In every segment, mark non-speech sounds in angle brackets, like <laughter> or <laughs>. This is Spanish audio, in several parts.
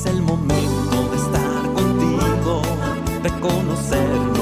Es el momento de estar contigo, de conocernos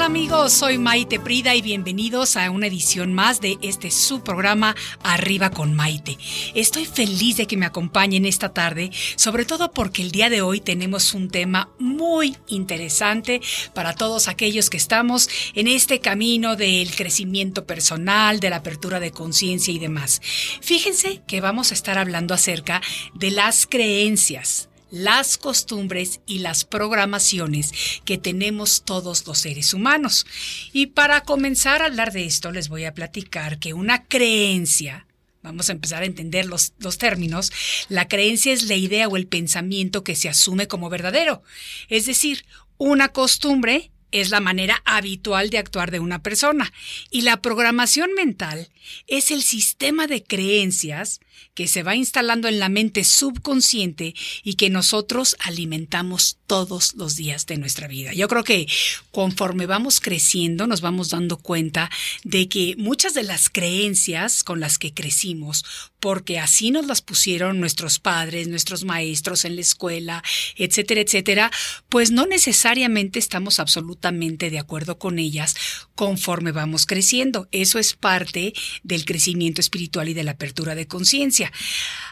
tal amigos? Soy Maite Prida y bienvenidos a una edición más de este su programa Arriba con Maite. Estoy feliz de que me acompañen esta tarde, sobre todo porque el día de hoy tenemos un tema muy interesante para todos aquellos que estamos en este camino del crecimiento personal, de la apertura de conciencia y demás. Fíjense que vamos a estar hablando acerca de las creencias las costumbres y las programaciones que tenemos todos los seres humanos. Y para comenzar a hablar de esto, les voy a platicar que una creencia, vamos a empezar a entender los, los términos, la creencia es la idea o el pensamiento que se asume como verdadero. Es decir, una costumbre es la manera habitual de actuar de una persona y la programación mental es el sistema de creencias que se va instalando en la mente subconsciente y que nosotros alimentamos todos los días de nuestra vida. Yo creo que conforme vamos creciendo nos vamos dando cuenta de que muchas de las creencias con las que crecimos, porque así nos las pusieron nuestros padres, nuestros maestros en la escuela, etcétera, etcétera, pues no necesariamente estamos absolutamente de acuerdo con ellas conforme vamos creciendo. Eso es parte del crecimiento espiritual y de la apertura de conciencia.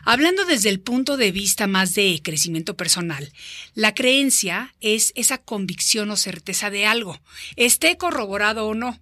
Hablando desde el punto de vista más de crecimiento personal, la creencia es esa convicción o certeza de algo, esté corroborado o no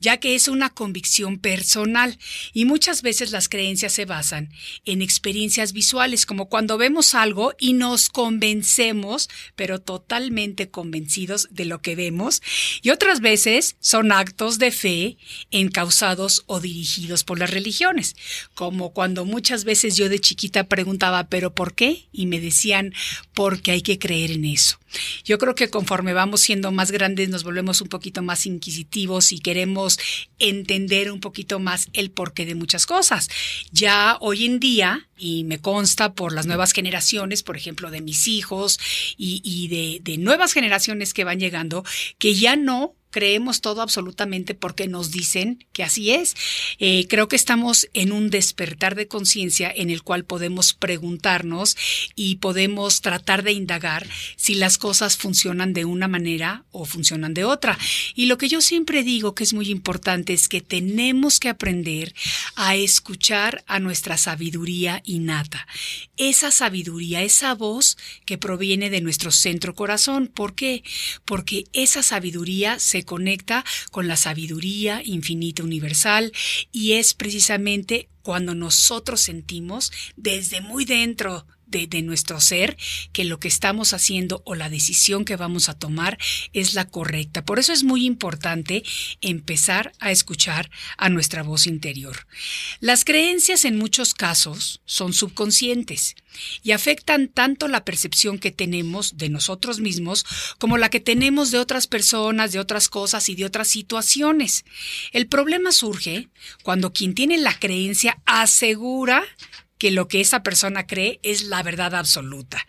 ya que es una convicción personal y muchas veces las creencias se basan en experiencias visuales, como cuando vemos algo y nos convencemos, pero totalmente convencidos de lo que vemos, y otras veces son actos de fe encausados o dirigidos por las religiones, como cuando muchas veces yo de chiquita preguntaba, ¿pero por qué? Y me decían, porque hay que creer en eso. Yo creo que conforme vamos siendo más grandes nos volvemos un poquito más inquisitivos y queremos entender un poquito más el porqué de muchas cosas. Ya hoy en día, y me consta por las nuevas generaciones, por ejemplo, de mis hijos y, de nuevas generaciones que van llegando, que ya no creemos todo absolutamente porque nos dicen que así es. Eh, creo que estamos en un despertar de conciencia en el cual podemos preguntarnos y podemos tratar de indagar si las cosas funcionan de una manera o funcionan de otra. Y lo que yo siempre digo que es muy importante es que tenemos que aprender a escuchar a nuestra sabiduría innata. Esa sabiduría, esa voz que proviene de nuestro centro corazón. ¿Por qué? Porque esa sabiduría se conecta con la sabiduría infinita universal y es precisamente cuando nosotros sentimos desde muy dentro de, nuestro ser que lo que estamos haciendo o la decisión que vamos a tomar es la correcta. Por eso es muy importante empezar a escuchar a nuestra voz interior. Las creencias en muchos casos son subconscientes y afectan tanto la percepción que tenemos de nosotros mismos como la que tenemos de otras personas, de otras cosas y de otras situaciones. El problema surge cuando quien tiene la creencia asegura que lo que esa persona cree es la verdad absoluta.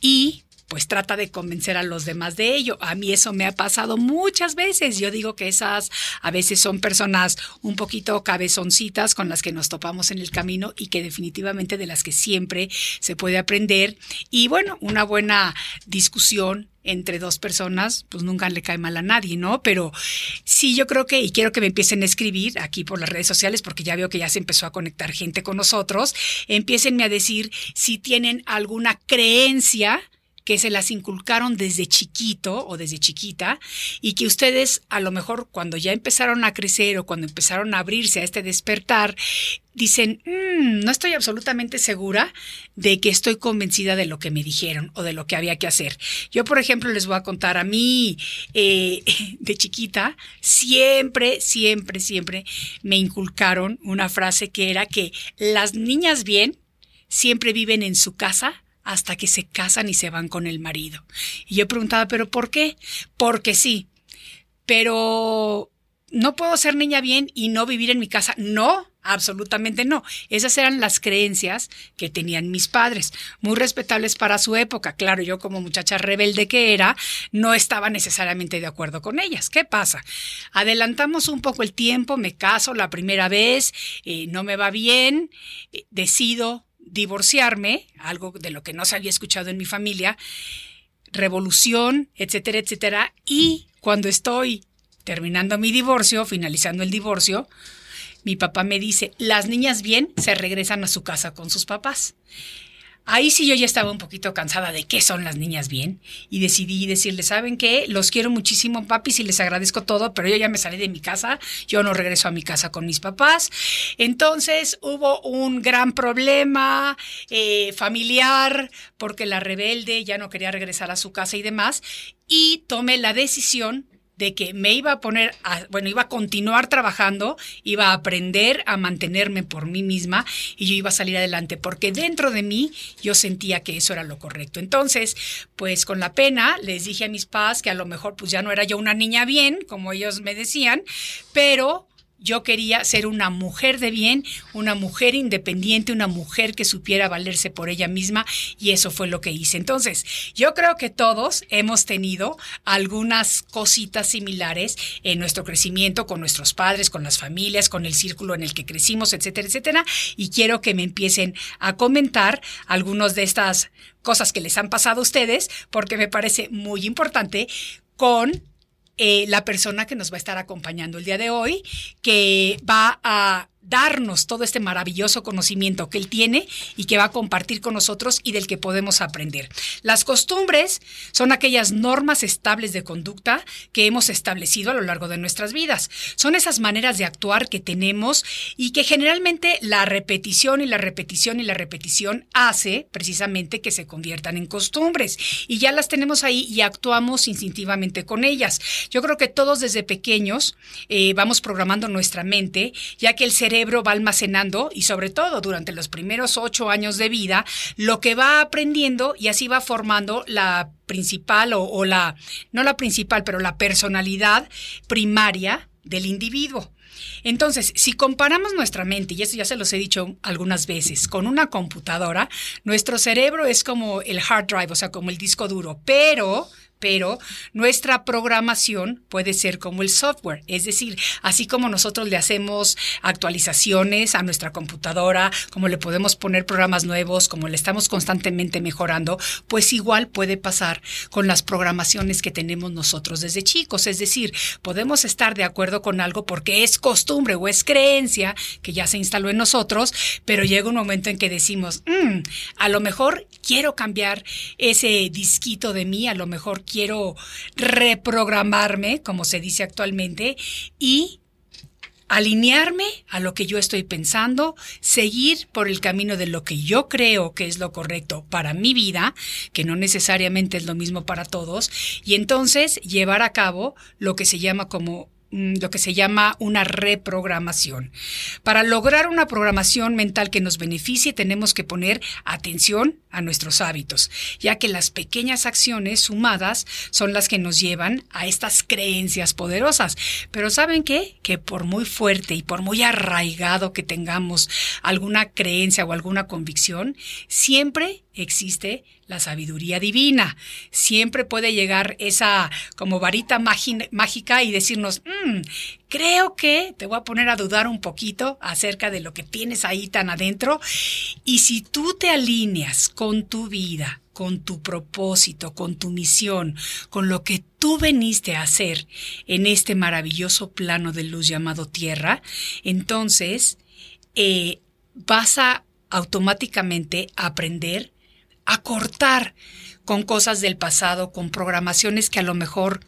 Y pues trata de convencer a los demás de ello. A mí eso me ha pasado muchas veces. Yo digo que esas a veces son personas un poquito cabezoncitas con las que nos topamos en el camino y que definitivamente de las que siempre se puede aprender. Y bueno, una buena discusión entre dos personas, pues nunca le cae mal a nadie, ¿no? Pero sí, yo creo que, y quiero que me empiecen a escribir aquí por las redes sociales, porque ya veo que ya se empezó a conectar gente con nosotros, empiecenme a decir si tienen alguna creencia que se las inculcaron desde chiquito o desde chiquita y que ustedes a lo mejor cuando ya empezaron a crecer o cuando empezaron a abrirse a este despertar, dicen, mm, no estoy absolutamente segura de que estoy convencida de lo que me dijeron o de lo que había que hacer. Yo, por ejemplo, les voy a contar a mí eh, <laughs> de chiquita, siempre, siempre, siempre me inculcaron una frase que era que las niñas bien siempre viven en su casa hasta que se casan y se van con el marido. Y yo preguntaba, ¿pero por qué? Porque sí. Pero no puedo ser niña bien y no vivir en mi casa. No, absolutamente no. Esas eran las creencias que tenían mis padres, muy respetables para su época. Claro, yo como muchacha rebelde que era, no estaba necesariamente de acuerdo con ellas. ¿Qué pasa? Adelantamos un poco el tiempo, me caso la primera vez, eh, no me va bien, eh, decido divorciarme, algo de lo que no se había escuchado en mi familia, revolución, etcétera, etcétera. Y cuando estoy terminando mi divorcio, finalizando el divorcio, mi papá me dice, las niñas bien se regresan a su casa con sus papás. Ahí sí yo ya estaba un poquito cansada de qué son las niñas bien y decidí decirles, ¿saben qué? Los quiero muchísimo, papis, y les agradezco todo, pero yo ya me salí de mi casa, yo no regreso a mi casa con mis papás. Entonces hubo un gran problema eh, familiar porque la rebelde ya no quería regresar a su casa y demás, y tomé la decisión de que me iba a poner, a, bueno, iba a continuar trabajando, iba a aprender a mantenerme por mí misma y yo iba a salir adelante, porque dentro de mí yo sentía que eso era lo correcto. Entonces, pues con la pena les dije a mis padres que a lo mejor pues ya no era yo una niña bien, como ellos me decían, pero yo quería ser una mujer de bien, una mujer independiente, una mujer que supiera valerse por ella misma y eso fue lo que hice. Entonces, yo creo que todos hemos tenido algunas cositas similares en nuestro crecimiento con nuestros padres, con las familias, con el círculo en el que crecimos, etcétera, etcétera. Y quiero que me empiecen a comentar algunos de estas cosas que les han pasado a ustedes porque me parece muy importante con eh, la persona que nos va a estar acompañando el día de hoy, que va a darnos todo este maravilloso conocimiento que él tiene y que va a compartir con nosotros y del que podemos aprender. Las costumbres son aquellas normas estables de conducta que hemos establecido a lo largo de nuestras vidas. Son esas maneras de actuar que tenemos y que generalmente la repetición y la repetición y la repetición hace precisamente que se conviertan en costumbres y ya las tenemos ahí y actuamos instintivamente con ellas. Yo creo que todos desde pequeños eh, vamos programando nuestra mente ya que el cerebro cerebro va almacenando y sobre todo durante los primeros ocho años de vida lo que va aprendiendo y así va formando la principal o, o la, no la principal, pero la personalidad primaria del individuo. Entonces, si comparamos nuestra mente, y eso ya se los he dicho algunas veces, con una computadora, nuestro cerebro es como el hard drive, o sea, como el disco duro, pero pero nuestra programación puede ser como el software, es decir, así como nosotros le hacemos actualizaciones a nuestra computadora, como le podemos poner programas nuevos, como le estamos constantemente mejorando, pues igual puede pasar con las programaciones que tenemos nosotros desde chicos, es decir, podemos estar de acuerdo con algo porque es costumbre o es creencia que ya se instaló en nosotros, pero llega un momento en que decimos, mm, a lo mejor quiero cambiar ese disquito de mí, a lo mejor quiero reprogramarme, como se dice actualmente, y alinearme a lo que yo estoy pensando, seguir por el camino de lo que yo creo que es lo correcto para mi vida, que no necesariamente es lo mismo para todos, y entonces llevar a cabo lo que se llama como lo que se llama una reprogramación. Para lograr una programación mental que nos beneficie tenemos que poner atención a nuestros hábitos, ya que las pequeñas acciones sumadas son las que nos llevan a estas creencias poderosas. Pero ¿saben qué? Que por muy fuerte y por muy arraigado que tengamos alguna creencia o alguna convicción, siempre existe la sabiduría divina. Siempre puede llegar esa como varita mágica y decirnos, mm, creo que te voy a poner a dudar un poquito acerca de lo que tienes ahí tan adentro. Y si tú te alineas con tu vida, con tu propósito, con tu misión, con lo que tú veniste a hacer en este maravilloso plano de luz llamado Tierra, entonces eh, vas a automáticamente aprender a cortar con cosas del pasado, con programaciones que a lo mejor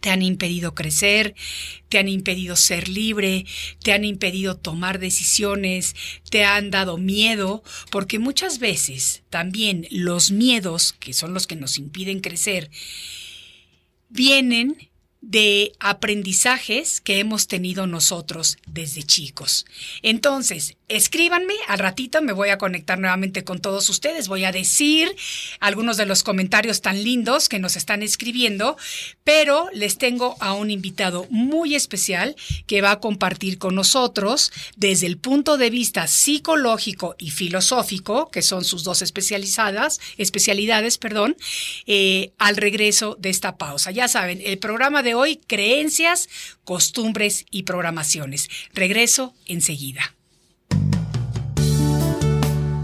te han impedido crecer, te han impedido ser libre, te han impedido tomar decisiones, te han dado miedo, porque muchas veces también los miedos, que son los que nos impiden crecer, vienen de aprendizajes que hemos tenido nosotros desde chicos. Entonces, escríbanme, al ratito me voy a conectar nuevamente con todos ustedes, voy a decir algunos de los comentarios tan lindos que nos están escribiendo, pero les tengo a un invitado muy especial que va a compartir con nosotros desde el punto de vista psicológico y filosófico, que son sus dos especializadas, especialidades, perdón, eh, al regreso de esta pausa. Ya saben, el programa de hoy, creencias, costumbres y programaciones. Regreso enseguida.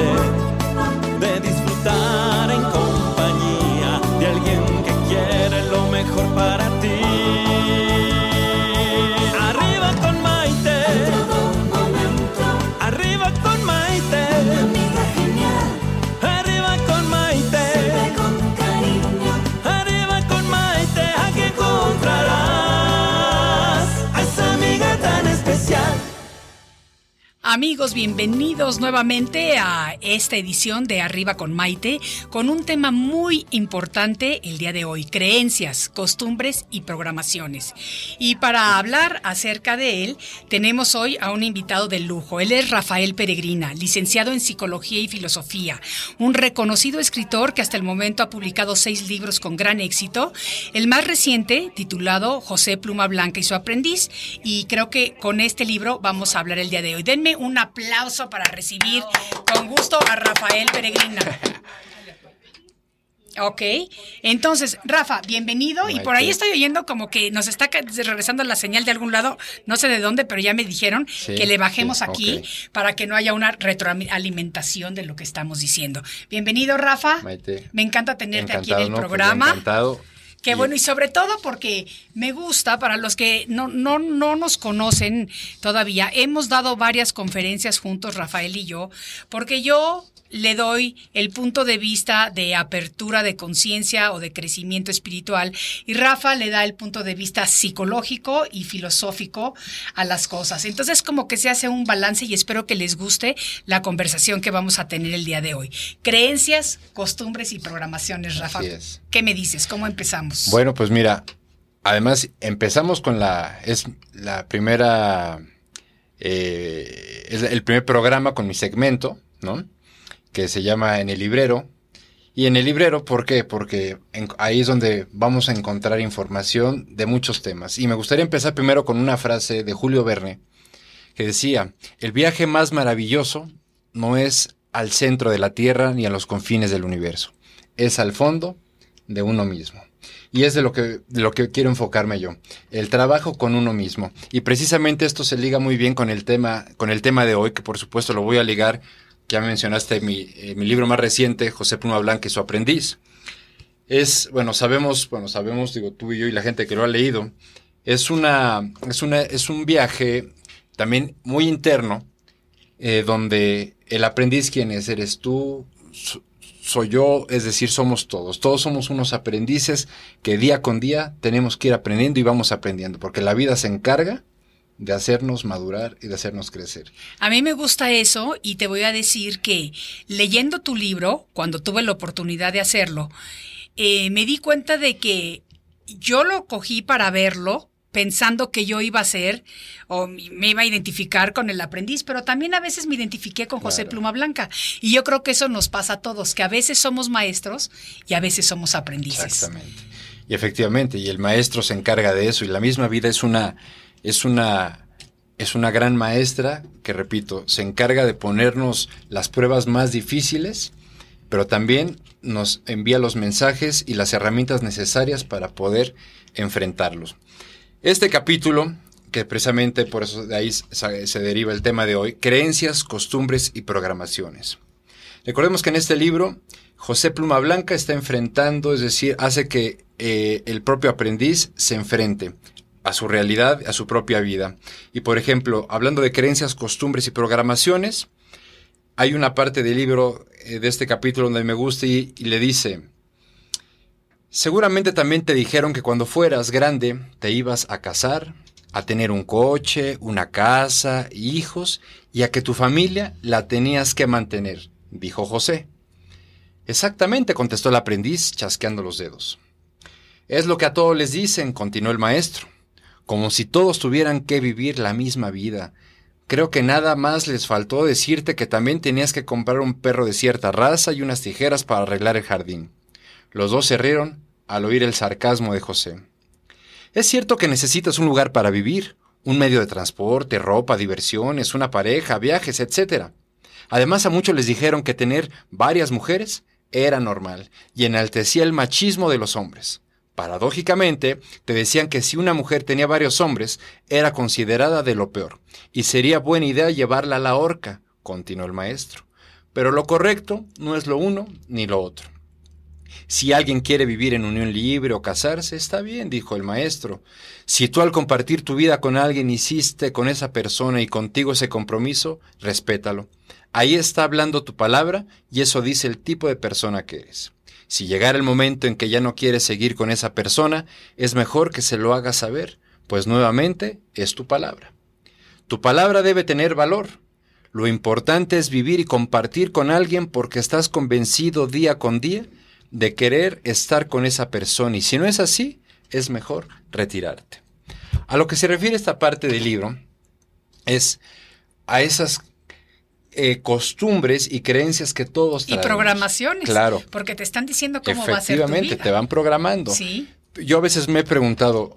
conocer Amigos, bienvenidos nuevamente a esta edición de Arriba con Maite, con un tema muy importante el día de hoy, creencias, costumbres y programaciones. Y para hablar acerca de él, tenemos hoy a un invitado de lujo. Él es Rafael Peregrina, licenciado en Psicología y Filosofía, un reconocido escritor que hasta el momento ha publicado seis libros con gran éxito. El más reciente, titulado José Pluma Blanca y su aprendiz, y creo que con este libro vamos a hablar el día de hoy. Denme un aplauso para recibir con gusto a Rafael Peregrina. Ok, entonces, Rafa, bienvenido. Y por ahí estoy oyendo como que nos está regresando la señal de algún lado, no sé de dónde, pero ya me dijeron que le bajemos aquí para que no haya una retroalimentación de lo que estamos diciendo. Bienvenido, Rafa. Me encanta tenerte aquí en el pues, programa. encantado. Qué bueno, y sobre todo porque me gusta, para los que no, no, no nos conocen todavía, hemos dado varias conferencias juntos, Rafael y yo, porque yo le doy el punto de vista de apertura de conciencia o de crecimiento espiritual y Rafa le da el punto de vista psicológico y filosófico a las cosas. Entonces como que se hace un balance y espero que les guste la conversación que vamos a tener el día de hoy. Creencias, costumbres y programaciones, Rafa. ¿Qué me dices? ¿Cómo empezamos? Bueno, pues mira, además empezamos con la, es la primera, eh, es el primer programa con mi segmento, ¿no? que se llama En el librero. Y en el librero, ¿por qué? Porque ahí es donde vamos a encontrar información de muchos temas. Y me gustaría empezar primero con una frase de Julio Verne, que decía, el viaje más maravilloso no es al centro de la Tierra ni a los confines del universo, es al fondo de uno mismo. Y es de lo que, lo que quiero enfocarme yo, el trabajo con uno mismo. Y precisamente esto se liga muy bien con el tema, con el tema de hoy, que por supuesto lo voy a ligar ya mencionaste mi, eh, mi libro más reciente, José Pluma Blanca y su aprendiz. Es, bueno, sabemos, bueno, sabemos, digo, tú y yo y la gente que lo ha leído, es, una, es, una, es un viaje también muy interno, eh, donde el aprendiz, ¿quién es? Eres tú, soy yo, es decir, somos todos. Todos somos unos aprendices que día con día tenemos que ir aprendiendo y vamos aprendiendo, porque la vida se encarga de hacernos madurar y de hacernos crecer. A mí me gusta eso y te voy a decir que leyendo tu libro, cuando tuve la oportunidad de hacerlo, eh, me di cuenta de que yo lo cogí para verlo, pensando que yo iba a ser o me iba a identificar con el aprendiz, pero también a veces me identifiqué con José Pluma Blanca. Y yo creo que eso nos pasa a todos, que a veces somos maestros y a veces somos aprendices. Exactamente. Y efectivamente, y el maestro se encarga de eso, y la misma vida es una, es una, es una gran maestra que, repito, se encarga de ponernos las pruebas más difíciles, pero también nos envía los mensajes y las herramientas necesarias para poder enfrentarlos. Este capítulo, que precisamente por eso de ahí se deriva el tema de hoy, creencias, costumbres y programaciones. Recordemos que en este libro José Pluma Blanca está enfrentando, es decir, hace que eh, el propio aprendiz se enfrente a su realidad, a su propia vida. Y por ejemplo, hablando de creencias, costumbres y programaciones, hay una parte del libro eh, de este capítulo donde me gusta y le dice, Seguramente también te dijeron que cuando fueras grande te ibas a casar, a tener un coche, una casa, hijos, y a que tu familia la tenías que mantener, dijo José. Exactamente, contestó el aprendiz, chasqueando los dedos. Es lo que a todos les dicen, continuó el maestro, como si todos tuvieran que vivir la misma vida. Creo que nada más les faltó decirte que también tenías que comprar un perro de cierta raza y unas tijeras para arreglar el jardín. Los dos se rieron al oír el sarcasmo de José. Es cierto que necesitas un lugar para vivir, un medio de transporte, ropa, diversiones, una pareja, viajes, etc. Además a muchos les dijeron que tener varias mujeres era normal y enaltecía el machismo de los hombres. Paradójicamente, te decían que si una mujer tenía varios hombres, era considerada de lo peor, y sería buena idea llevarla a la horca, continuó el maestro. Pero lo correcto no es lo uno ni lo otro. Si alguien quiere vivir en unión libre o casarse, está bien, dijo el maestro. Si tú al compartir tu vida con alguien hiciste con esa persona y contigo ese compromiso, respétalo. Ahí está hablando tu palabra y eso dice el tipo de persona que eres. Si llegara el momento en que ya no quieres seguir con esa persona, es mejor que se lo hagas saber, pues nuevamente es tu palabra. Tu palabra debe tener valor. Lo importante es vivir y compartir con alguien porque estás convencido día con día de querer estar con esa persona y si no es así, es mejor retirarte. A lo que se refiere esta parte del libro es a esas eh, costumbres y creencias que todos traemos. Y programaciones. Claro. Porque te están diciendo cómo va a ser tu vida. Efectivamente, te van programando. Sí. Yo a veces me he preguntado,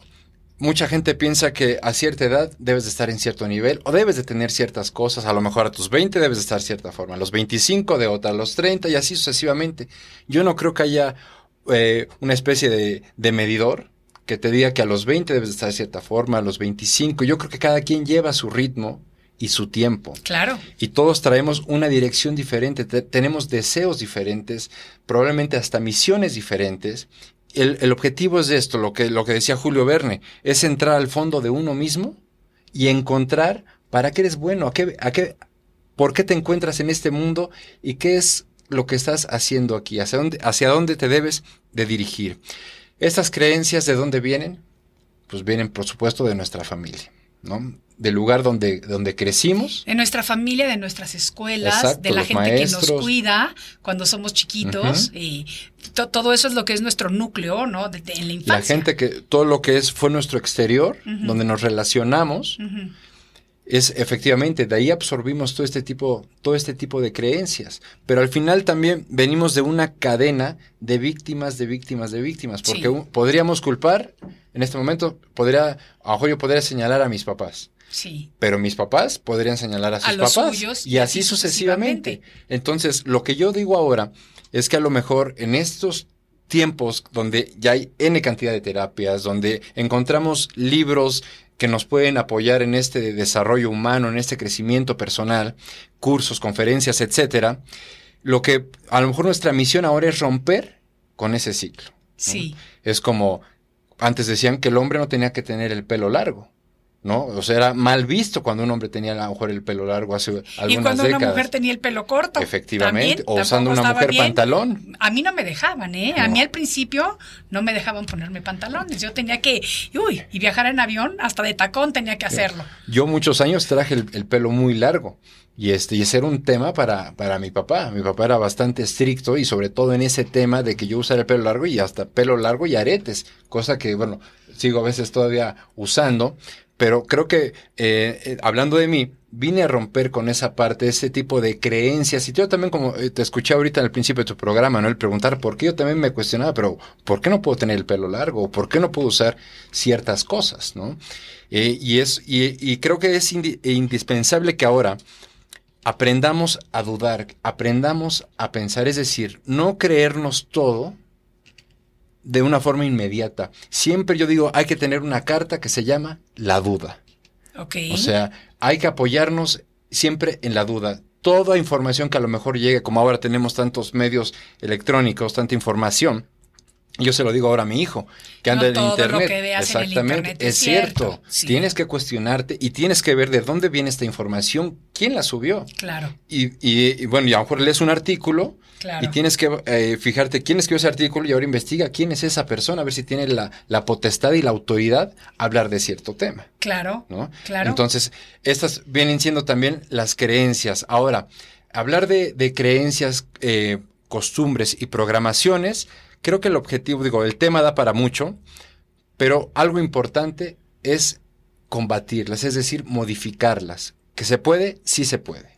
mucha gente piensa que a cierta edad debes de estar en cierto nivel o debes de tener ciertas cosas. A lo mejor a tus 20 debes de estar de cierta forma, a los 25 de otra, a los 30 y así sucesivamente. Yo no creo que haya eh, una especie de, de, medidor que te diga que a los 20 debes de estar de cierta forma, a los 25. Yo creo que cada quien lleva su ritmo y su tiempo. Claro. Y todos traemos una dirección diferente, tenemos deseos diferentes, probablemente hasta misiones diferentes, el, objetivo es esto, lo que, lo que decía Julio Verne, es entrar al fondo de uno mismo y encontrar para qué eres bueno, a qué, a qué, por qué te encuentras en este mundo y qué es lo que estás haciendo aquí, hacia dónde, hacia dónde te debes de dirigir. Estas creencias, ¿de dónde vienen? Pues vienen, por supuesto, de nuestra familia, ¿no? Del lugar donde, donde crecimos. De nuestra familia, de nuestras escuelas, de la gente que nos cuida cuando somos chiquitos. y todo eso es lo que es nuestro núcleo, ¿no? De, en la infancia. La gente que, todo lo que es, fue nuestro exterior, donde nos relacionamos, es efectivamente, de ahí absorbimos todo este tipo, todo este tipo de creencias. Pero al final también venimos de una cadena de víctimas, de víctimas, de víctimas. Porque podríamos culpar, en este momento, podría, a yo podría señalar a mis papás. Sí. Pero mis papás podrían señalar a sus papás. y, así sucesivamente. Entonces, lo que yo digo ahora es que a lo mejor en estos tiempos donde ya hay N cantidad de terapias, donde encontramos libros que nos pueden apoyar en este desarrollo humano, en este crecimiento personal, cursos, conferencias, etcétera, lo que a lo mejor nuestra misión ahora es romper con ese ciclo. Sí. Es como antes decían que el hombre no tenía que tener el pelo largo. ¿No? O sea, era mal visto cuando un hombre tenía a lo mejor el pelo largo hace algunas décadas. Y cuando una mujer tenía el pelo corto. Efectivamente, o usando una mujer pantalón. A mí no me dejaban, ¿eh? A mí al principio no me dejaban ponerme pantalones. Yo tenía que, uy, y viajar en avión, hasta de tacón tenía que hacerlo. Yo muchos años traje el, pelo muy largo. Y este, y ese era un tema para, para mi papá. Mi papá era bastante estricto y sobre todo en ese tema de que yo usara el pelo largo y hasta pelo largo y aretes, cosa que, bueno, sigo a veces todavía usando, pero creo que, eh, eh, hablando de mí, vine a romper con esa parte, ese tipo de creencias. Y yo también, como eh, te escuché ahorita al principio de tu programa, ¿no? El preguntar por qué yo también me cuestionaba, pero ¿por qué no puedo tener el pelo largo? ¿Por qué no puedo usar ciertas cosas, ¿no? y, es, y, creo que es indispensable que ahora aprendamos a dudar, aprendamos a pensar, es decir, no creernos todo, de una forma inmediata. Siempre yo digo, hay que tener una carta que se llama la duda. Okay. O sea, hay que apoyarnos siempre en la duda. Toda información que a lo mejor llegue, como ahora tenemos tantos medios electrónicos, tanta información, yo se lo digo ahora a mi hijo, que anda en, internet. Exactamente, es, cierto. Tienes que cuestionarte y tienes que ver de dónde viene esta información, quién la subió. Claro. Y, y, bueno, y a lo mejor lees un artículo y tienes que eh, fijarte quién escribió ese artículo y ahora investiga quién es esa persona, a ver si tiene la, la potestad y la autoridad a hablar de cierto tema. Claro. ¿no? Claro. Entonces, estas vienen siendo también las creencias. Ahora, hablar de, de creencias, eh, costumbres y programaciones creo que el objetivo, digo, el tema da para mucho, pero algo importante es combatirlas, es decir, modificarlas. ¿Que se puede? Sí se puede.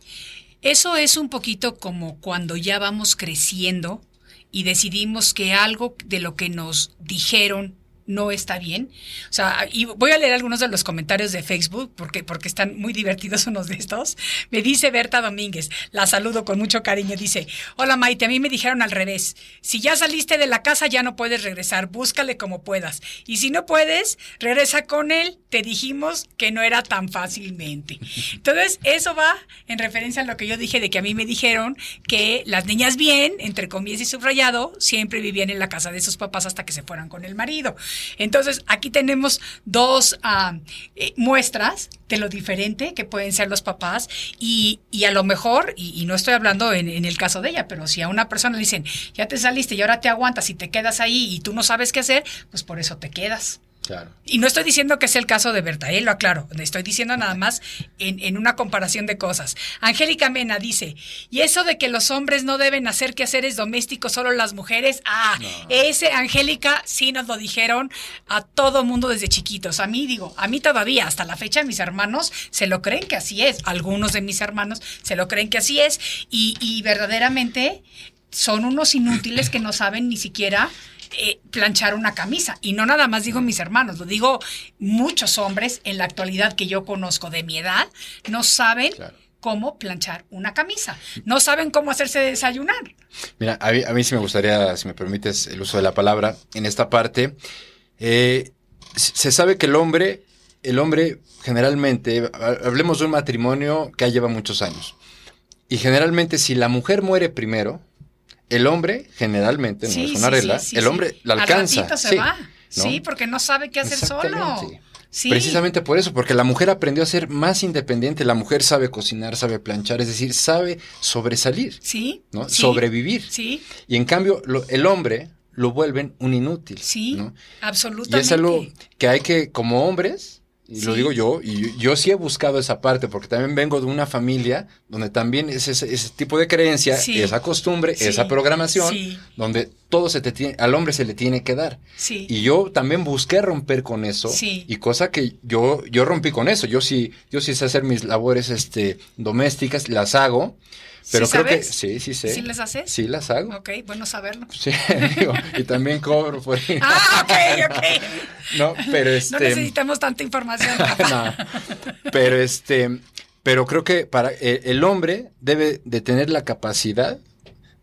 Eso es un poquito como cuando ya vamos creciendo y decidimos que algo de lo que nos dijeron no está bien. O sea, y voy a leer algunos de los comentarios de Facebook porque, porque están muy divertidos unos de estos. Me dice Berta Domínguez, la saludo con mucho cariño, dice, hola Maite, a mí me dijeron al revés, si ya saliste de la casa ya no puedes regresar, búscale como puedas. Y si no puedes, regresa con él, te dijimos que no era tan fácilmente. Entonces, eso va en referencia a lo que yo dije de que a mí me dijeron que las niñas bien, entre comillas y subrayado, siempre vivían en la casa de sus papás hasta que se fueran con el marido. Entonces, aquí tenemos dos ah, eh, muestras de lo diferente que pueden ser los papás y, y a lo mejor, y, no estoy hablando en, en, el caso de ella, pero si a una persona le dicen, ya te saliste y ahora te aguantas y te quedas ahí y tú no sabes qué hacer, pues por eso te quedas. Y no estoy diciendo que sea el caso de Berta, ¿eh? lo aclaro. Estoy diciendo nada más en, una comparación de cosas. Angélica Mena dice, y eso de que los hombres no deben hacer quehaceres domésticos, solo las mujeres, ah, ese Angélica sí nos lo dijeron a todo mundo desde chiquitos. A mí digo, a mí todavía, hasta la fecha, mis hermanos se lo creen que así es. Algunos de mis hermanos se lo creen que así es. Y, y verdaderamente son unos inútiles que no saben ni siquiera eh, planchar una camisa. Y no nada más digo mis hermanos, lo digo muchos hombres en la actualidad que yo conozco de mi edad, no saben cómo planchar una camisa, no saben cómo hacerse desayunar. Mira, a mí, sí me gustaría, si me permites el uso de la palabra, en esta parte, eh, se sabe que el hombre, el hombre generalmente, hablemos de un matrimonio que lleva muchos años. Y generalmente si la mujer muere primero, el hombre, generalmente, no es una regla, el hombre la alcanza. se va. Sí, porque no sabe qué hacer solo. Precisamente por eso, porque la mujer aprendió a ser más independiente, la mujer sabe cocinar, sabe planchar, es decir, sabe sobresalir, sí, ¿no? sobrevivir. Sí. Y en cambio, el hombre lo vuelven un inútil. Sí, absolutamente. Y es algo que hay que, como hombres, y lo digo yo, y yo, sí he buscado esa parte, porque también vengo de una familia donde también es ese, tipo de creencia, esa costumbre, esa programación, donde todo se te tiene, al hombre se le tiene que dar. Y yo también busqué romper con eso, y cosa que yo, yo rompí con eso. Yo sí, yo sí sé hacer mis labores este, domésticas, las hago, pero creo que sí, sí sé. ¿Sí las haces? Sí las hago. Ok, bueno saberlo. <laughs> Sí, digo, y también cobro por ahí. Ah, ok, ok. <laughs> No, pero este. No necesitamos tanta información. <laughs> no, pero este, pero creo que para eh, el hombre debe de tener la capacidad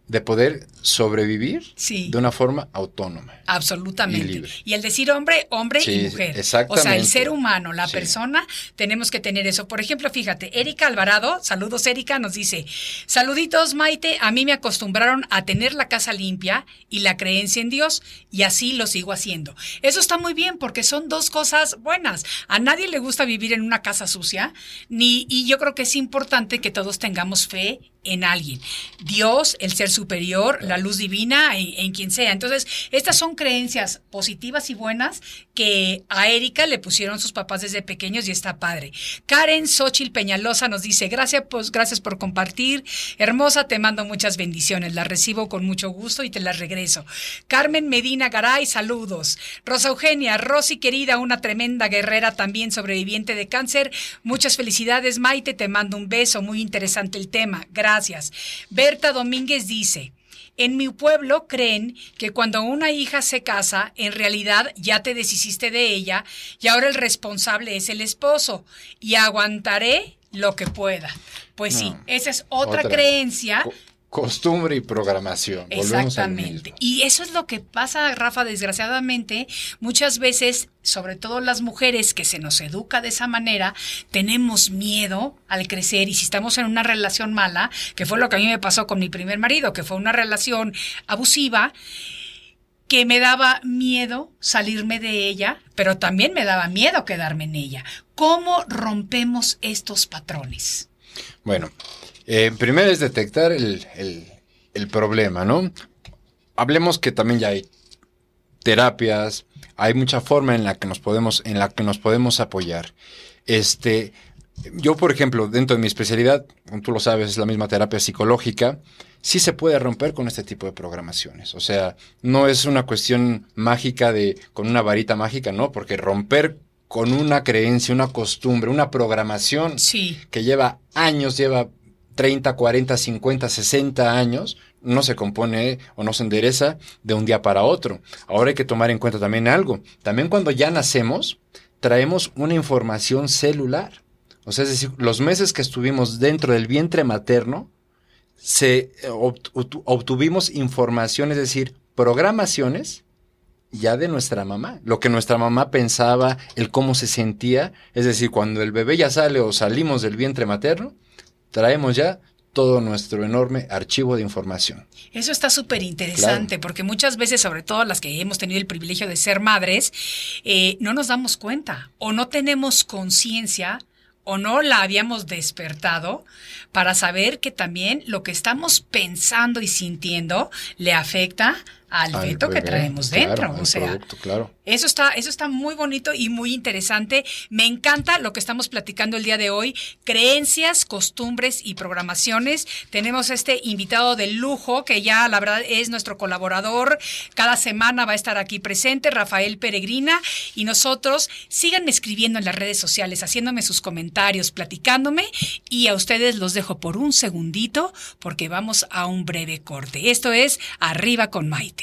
de poder sobrevivir Sí. de una forma autónoma. Absolutamente. Y libre. el decir hombre, hombre y mujer. O sea, exactamente. el ser humano, la Sí. persona, tenemos que tener eso. Por ejemplo, fíjate, Erika Alvarado, saludos Erika, nos dice, saluditos Maite, a mí me acostumbraron a tener la casa limpia y la creencia en Dios y así lo sigo haciendo. Eso está muy bien porque son dos cosas buenas. A nadie le gusta vivir en una casa sucia, ni, y yo creo que es importante que todos tengamos fe en alguien. Dios, el ser superior, la luz divina, en, en quien sea. Entonces, estas son creencias positivas y buenas que a Erika le pusieron sus papás desde pequeños y está padre. Karen Xochil Peñalosa nos dice, gracias, pues, gracias por compartir. Hermosa, te mando muchas bendiciones. Las recibo con mucho gusto y te las regreso. Carmen Medina Garay, saludos. Rosa Eugenia, Rosy querida, una tremenda guerrera también sobreviviente de cáncer. Muchas felicidades, Maite, te mando un beso. Muy interesante el tema. Gracias. Berta Domínguez dice, en mi pueblo creen que cuando una hija se casa, en realidad ya te deshiciste de ella y ahora el responsable es el esposo y aguantaré lo que pueda. Pues sí, esa es otra, Otra. creencia. Co- costumbre y programación. Exactamente. Y eso es lo que pasa, Rafa, desgraciadamente, muchas veces, sobre todo las mujeres que se nos educa de esa manera, tenemos miedo al crecer y si estamos en una relación mala, que fue lo que a mí me pasó con mi primer marido, que fue una relación abusiva, que me daba miedo salirme de ella, pero también me daba miedo quedarme en ella. ¿Cómo rompemos estos patrones? Bueno, eh, primero es detectar el, el- el problema, ¿no? Hablemos que también ya hay terapias, hay mucha forma en la que nos podemos, en la que nos podemos apoyar. Este, yo, por ejemplo, dentro de mi especialidad, como tú lo sabes, es la misma terapia psicológica, sí se puede romper con este tipo de programaciones. O sea, no es una cuestión mágica de, con una varita mágica, ¿no? Porque romper con una creencia, una costumbre, una programación Sí. que lleva años, lleva 30, 40, 50, 60 años, no se compone o no se endereza de un día para otro. Ahora hay que tomar en cuenta también algo. También cuando ya nacemos, traemos una información celular. O sea, es decir, los meses que estuvimos dentro del vientre materno, se eh, obt- obtu- obtuvimos información, es decir, programaciones ya de nuestra mamá, lo que nuestra mamá pensaba, el cómo se sentía, es decir, cuando el bebé ya sale o salimos del vientre materno, traemos ya todo nuestro enorme archivo de información. Eso está súper interesante Claro. porque muchas veces, sobre todo las que hemos tenido el privilegio de ser madres, eh, no nos damos cuenta o no tenemos conciencia o no la habíamos despertado para saber que también lo que estamos pensando y sintiendo le afecta al, Al feto que traemos claro, dentro. al o sea, producto, claro. eso está, eso está muy bonito y muy interesante. Me encanta lo que estamos platicando el día de hoy. Creencias, costumbres y programaciones. Tenemos este invitado de lujo que ya la verdad es nuestro colaborador. Cada semana va a estar aquí presente, Rafael Peregrina. Y nosotros síganme escribiendo en las redes sociales, haciéndome sus comentarios, platicándome. Y a ustedes los dejo por un segundito porque vamos a un breve corte. Esto es Arriba con Maite.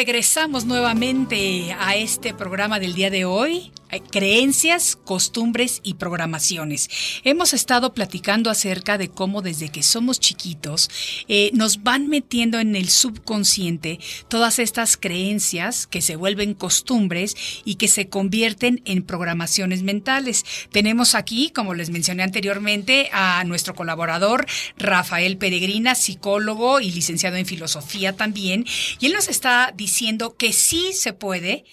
Regresamos nuevamente a este programa del día de hoy. Eh, creencias, costumbres y programaciones. Hemos estado platicando acerca de cómo desde que somos chiquitos eh, nos van metiendo en el subconsciente todas estas creencias que se vuelven costumbres y que se convierten en programaciones mentales. Tenemos aquí, como les mencioné anteriormente, a nuestro colaborador Rafael Peregrina, psicólogo y licenciado en filosofía también, y él nos está diciendo que sí se puede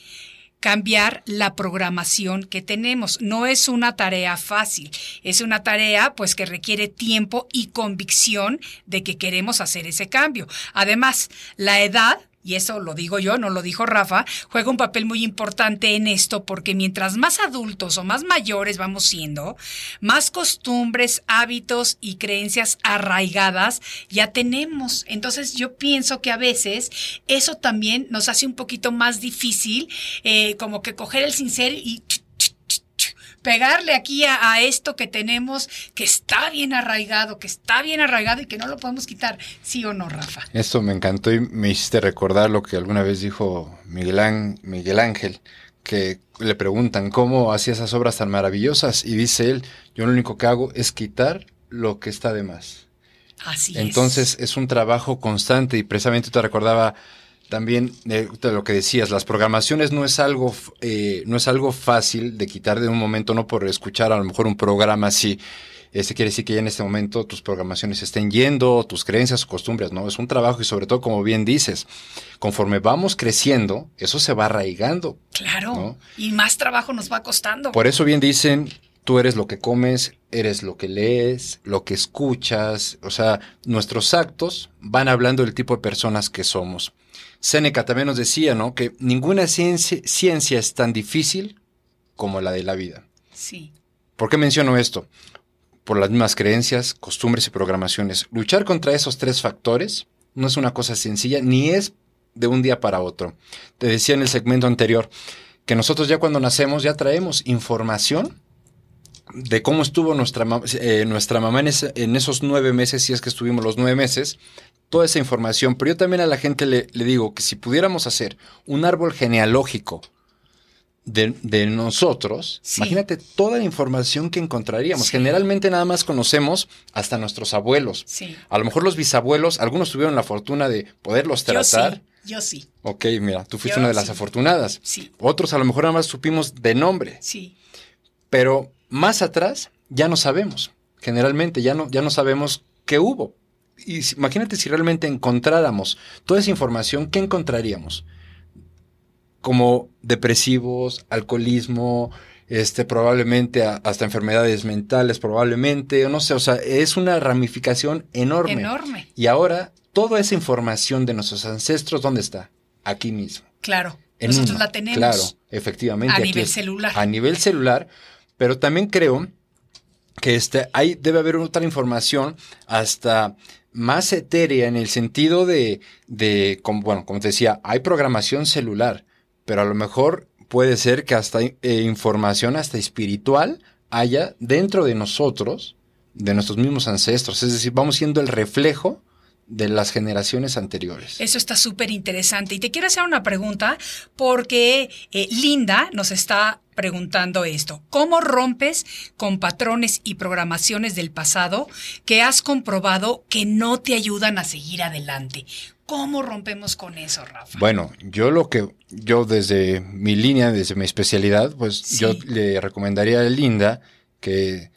cambiar la programación que tenemos. No es una tarea fácil, es una tarea pues que requiere tiempo y convicción de que queremos hacer ese cambio. Además, la edad y eso lo digo yo, no lo dijo Rafa, juega un papel muy importante en esto porque mientras más adultos o más mayores vamos siendo, más costumbres, hábitos y creencias arraigadas ya tenemos. Entonces yo pienso que a veces eso también nos hace un poquito más difícil, eh, como que coger el sincero y pegarle aquí a, esto que tenemos, que está bien arraigado, que está bien arraigado y que no lo podemos quitar, sí o no, Rafa. Esto me encantó y me hiciste recordar lo que alguna vez dijo Miguel, Ángel, que le preguntan cómo hacía esas obras tan maravillosas y dice él, yo lo único que hago es quitar lo que está de más. Así Entonces es un trabajo constante y precisamente te recordaba también eh, de lo que decías, las programaciones no es algo eh, no es algo fácil de quitar de un momento, no por escuchar a lo mejor un programa así. Este quiere decir que ya en este momento tus programaciones estén yendo, tus creencias, costumbres, ¿no? Es un trabajo y sobre todo, como bien dices, conforme vamos creciendo, eso se va arraigando. Claro. Y más trabajo nos va costando. Por eso bien dicen, tú eres lo que comes, eres lo que lees, lo que escuchas, o sea, nuestros actos van hablando del tipo de personas que somos. Séneca también nos decía, ¿no? Que ninguna ciencia, ciencia es tan difícil como la de la vida. Sí. ¿Por qué menciono esto? Por las mismas creencias, costumbres y programaciones. Luchar contra esos tres factores no es una cosa sencilla, ni es de un día para otro. Te decía en el segmento anterior que nosotros ya cuando nacemos ya traemos información de cómo estuvo nuestra, eh, nuestra mamá en, en, esos nueve meses, si es que estuvimos los nueve meses, toda esa información, pero yo también a la gente le, digo que si pudiéramos hacer un árbol genealógico de, nosotros, imagínate toda la información que encontraríamos. Generalmente nada más conocemos hasta nuestros abuelos. A lo mejor los bisabuelos, algunos tuvieron la fortuna de poderlos tratar. Yo sí. Ok, mira, tú fuiste una de las afortunadas. Sí. Otros a lo mejor nada más supimos de nombre. Sí. Pero más atrás ya no sabemos. Generalmente ya no, ya no sabemos qué hubo y imagínate si realmente encontráramos toda esa información, ¿qué encontraríamos? Como depresivos, alcoholismo, este, probablemente hasta enfermedades mentales, probablemente, no sé, o sea, es una ramificación enorme. Enorme. Y ahora, toda esa información de nuestros ancestros, ¿dónde está? Aquí mismo. Claro. Nosotros la tenemos. Claro, efectivamente. A nivel celular. A nivel celular, pero también creo que este, hay, debe haber otra información hasta más etérea en el sentido de, de como, bueno, como te decía, hay programación celular, pero a lo mejor puede ser que hasta eh, información hasta espiritual haya dentro de nosotros, de nuestros mismos ancestros. Es decir, vamos siendo el reflejo de las generaciones anteriores. Eso está súper interesante. Y te quiero hacer una pregunta porque eh, Linda nos está preguntando esto. ¿Cómo rompes con patrones y programaciones del pasado que has comprobado que no te ayudan a seguir adelante? ¿Cómo rompemos con eso, Rafa? Bueno, yo lo que, yo desde mi línea, desde mi especialidad, pues yo le recomendaría a Linda que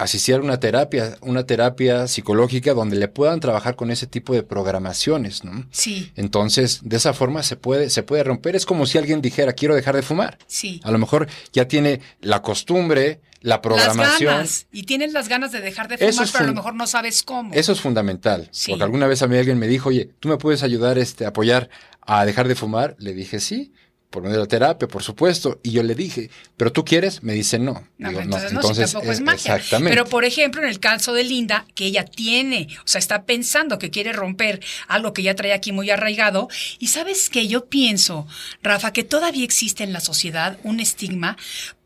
asistir a una terapia, una terapia psicológica donde le puedan trabajar con ese tipo de programaciones, ¿no? Sí. Entonces, de esa forma se puede, se puede romper. Es como si alguien dijera, quiero dejar de fumar. Sí. A lo mejor ya tiene la costumbre, la programación. Las ganas. Y tienes las ganas de dejar de fumar, pero a lo mejor no sabes cómo. Eso es fundamental. Sí. Porque alguna vez a mí alguien me dijo, oye, ¿tú me puedes ayudar, este, apoyar a dejar de fumar? Le dije, sí por medio de la terapia, por supuesto. Y yo le dije, ¿pero tú quieres? Me dice, no. no entonces, no, tampoco es, magia. Exactamente. Pero, por ejemplo, en el caso de Linda, que ella tiene, o sea, está pensando que quiere romper algo que ya trae aquí muy arraigado. Y sabes que yo pienso, Rafa, que todavía existe en la sociedad un estigma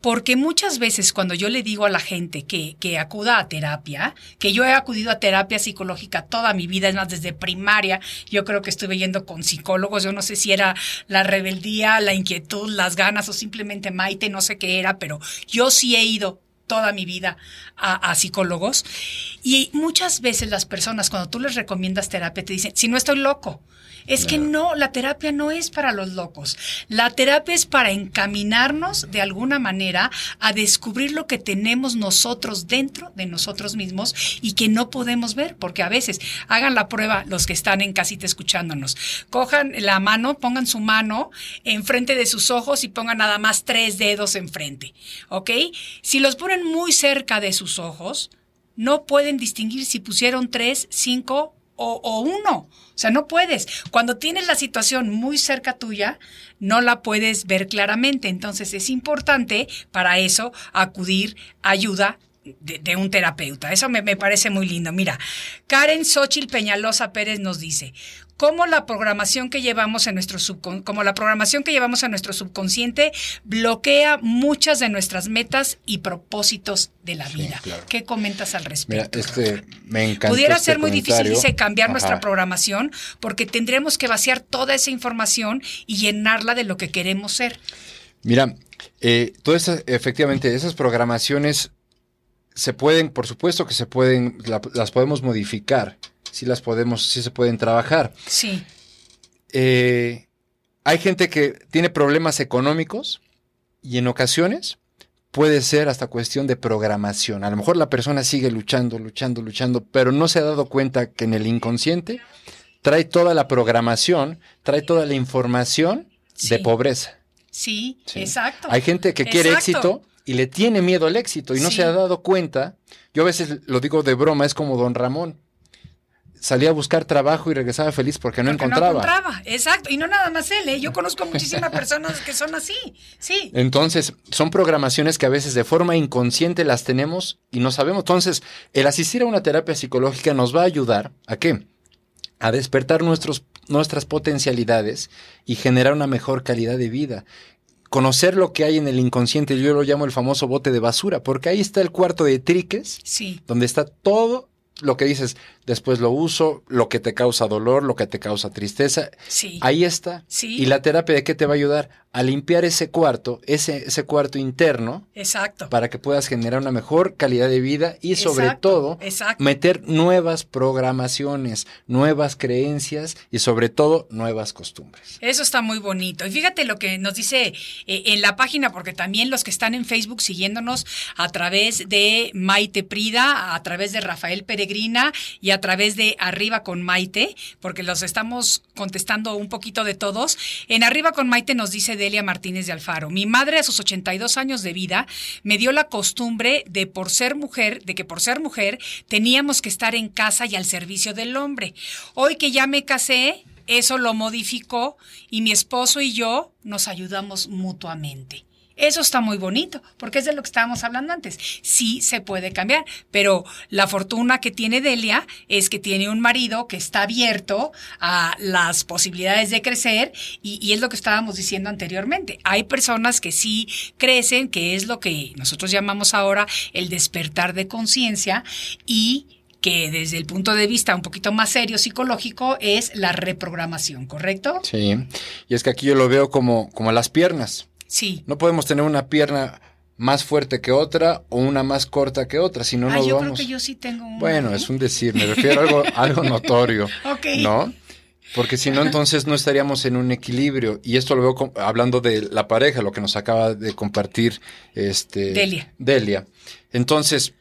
porque muchas veces cuando yo le digo a la gente que, que, acuda a terapia, que yo he acudido a terapia psicológica toda mi vida, es más, desde primaria, yo creo que estuve yendo con psicólogos, yo no sé si era la rebeldía, la inquietud, las ganas o simplemente Maite, no sé qué era, pero yo sí he ido toda mi vida a, psicólogos. Y muchas veces las personas cuando tú les recomiendas terapia te dicen, si no estoy loco, es que no, la terapia no es para los locos. La terapia es para encaminarnos de alguna manera a descubrir lo que tenemos nosotros dentro de nosotros mismos y que no podemos ver, porque a veces hagan la prueba los que están en casita escuchándonos. Cojan la mano, pongan su mano enfrente de sus ojos y pongan nada más tres dedos enfrente, ¿ok? Si los ponen muy cerca de sus ojos, no pueden distinguir si pusieron tres, cinco o, uno. O sea, no puedes. Cuando tienes la situación muy cerca tuya, no la puedes ver claramente. Entonces es importante para eso acudir a ayuda de, de, un terapeuta. Eso me, me, parece muy lindo. Mira, Karen Xochil Peñalosa Pérez nos dice, cómo la programación que llevamos en nuestro subcon como la programación que llevamos en nuestro subconsciente bloquea muchas de nuestras metas y propósitos de la vida. Sí, claro. ¿Qué comentas al respecto? Mira, este me encanta. Pudiera este ser muy difícil dice cambiar Ajá. nuestra programación porque tendremos que vaciar toda esa información y llenarla de lo que queremos ser. Mira, eh, todas esas, efectivamente, esas programaciones se pueden, por supuesto que se pueden, la, las podemos modificar, sí las podemos, sí se pueden trabajar. Sí. Eh, hay gente que tiene problemas económicos y en ocasiones puede ser hasta cuestión de programación. A lo mejor la persona sigue luchando, luchando, luchando, pero no se ha dado cuenta que en el inconsciente trae toda la programación, trae toda la información Sí. de pobreza. Sí, Sí. exacto. Hay gente que quiere Exacto. éxito y le tiene miedo al éxito y no Sí. se ha dado cuenta. Yo a veces lo digo de broma, es como don Ramón. Salía a buscar trabajo y regresaba feliz porque no Porque encontraba. No encontraba, exacto. Y no nada más él, ¿eh? yo conozco muchísimas personas que son así. Sí. Entonces, son programaciones que a veces de forma inconsciente las tenemos y no sabemos. Entonces, el asistir a una terapia psicológica nos va a ayudar a qué? A despertar nuestros, nuestras potencialidades y generar una mejor calidad de vida. Conocer lo que hay en el inconsciente, yo lo llamo el famoso bote de basura, porque ahí está el cuarto de triques, Sí. donde está todo lo que dices, después lo uso, lo que te causa dolor, lo que te causa tristeza. Sí. Ahí está. Sí. ¿Y la terapia de qué te va a ayudar? A limpiar ese cuarto, ese, ese cuarto interno, Exacto. para que puedas generar una mejor calidad de vida y sobre Exacto, todo exacto. meter nuevas programaciones, nuevas creencias y sobre todo nuevas costumbres. Eso está muy bonito. Y fíjate lo que nos dice eh, en la página, porque también los que están en Facebook siguiéndonos a través de Maite Prida, a través de Rafael Peregrina y a través de Arriba con Maite, porque los estamos contestando un poquito de todos. En Arriba con Maite nos dice Delia Martínez de Alfaro, mi madre a sus 82 años de vida me dio la costumbre de por ser mujer, de que por ser mujer teníamos que estar en casa y al servicio del hombre. Hoy que ya me casé, eso lo modificó y mi esposo y yo nos ayudamos mutuamente. Eso está muy bonito, porque es de lo que estábamos hablando antes. Sí se puede cambiar, pero la fortuna que tiene Delia es que tiene un marido que está abierto a las posibilidades de crecer y, es lo que estábamos diciendo anteriormente. Hay personas que sí crecen, que es lo que nosotros llamamos ahora el despertar de conciencia y que desde el punto de vista un poquito más serio psicológico es la reprogramación, ¿correcto? Sí, y es que aquí yo lo veo como, como las piernas. Sí. No podemos tener una pierna más fuerte que otra o una más corta que otra, si no ah, nos yo vamos. creo que yo sí tengo una. Bueno, ¿eh? es un decir, me refiero a algo, <laughs> algo notorio, Ok. ¿no? Porque si no, entonces no estaríamos en un equilibrio. Y esto lo veo hablando de la pareja, lo que nos acaba de compartir este, Delia. Delia. Entonces,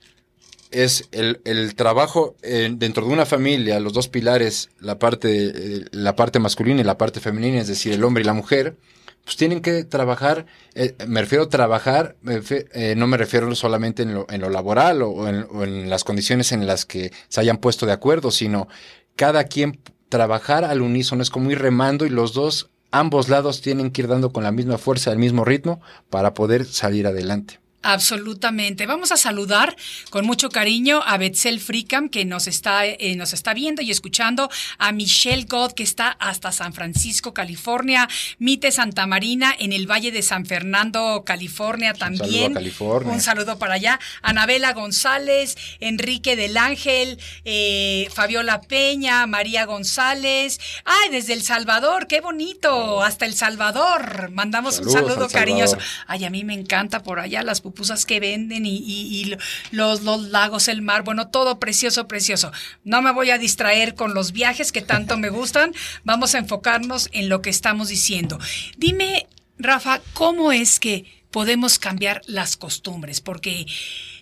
es el, el trabajo eh, dentro de una familia, los dos pilares, la parte, eh, la parte masculina y la parte femenina, es decir, el hombre y la mujer, pues tienen que trabajar, eh, me refiero a trabajar, eh, no me refiero solamente en lo, en lo laboral o, o en, o en las condiciones en las que se hayan puesto de acuerdo, sino cada quien trabajar al unísono, es como ir remando y los dos, ambos lados tienen que ir dando con la misma fuerza, el mismo ritmo para poder salir adelante. Absolutamente. Vamos a saludar con mucho cariño a Betzel Fricam, que nos está, eh, nos está viendo y escuchando, a Michelle God, que está hasta San Francisco, California, Mite Santa Marina, en el Valle de San Fernando, California también. Un saludo a California. Un saludo para allá. Anabela González, Enrique del Ángel, eh, Fabiola Peña, María González. ¡Ay, desde El Salvador! ¡Qué bonito! Hasta El Salvador. Mandamos un saludo cariñoso. Ay, a mí me encanta por allá las pupusas que venden y, los, los lagos, el mar, bueno, todo precioso, precioso. No me voy a distraer con los viajes que tanto me gustan, <laughs> vamos a enfocarnos en lo que estamos diciendo. Dime, Rafa, ¿cómo es que podemos cambiar las costumbres? Porque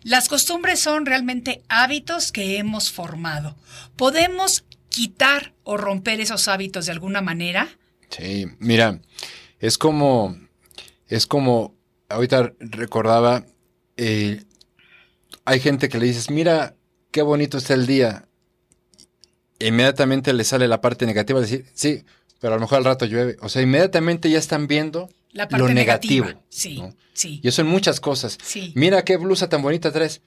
las costumbres son realmente hábitos que hemos formado. ¿Podemos quitar o romper esos hábitos de alguna manera? Sí, mira, es como, es como ahorita recordaba, eh, hay gente que le dices, mira, qué bonito está el día. inmediatamente le sale la parte negativa de decir, sí, pero a lo mejor al rato llueve. O sea, inmediatamente ya están viendo lo negativo. Sí, sí. Y eso en muchas cosas. Mira qué blusa tan bonita traes.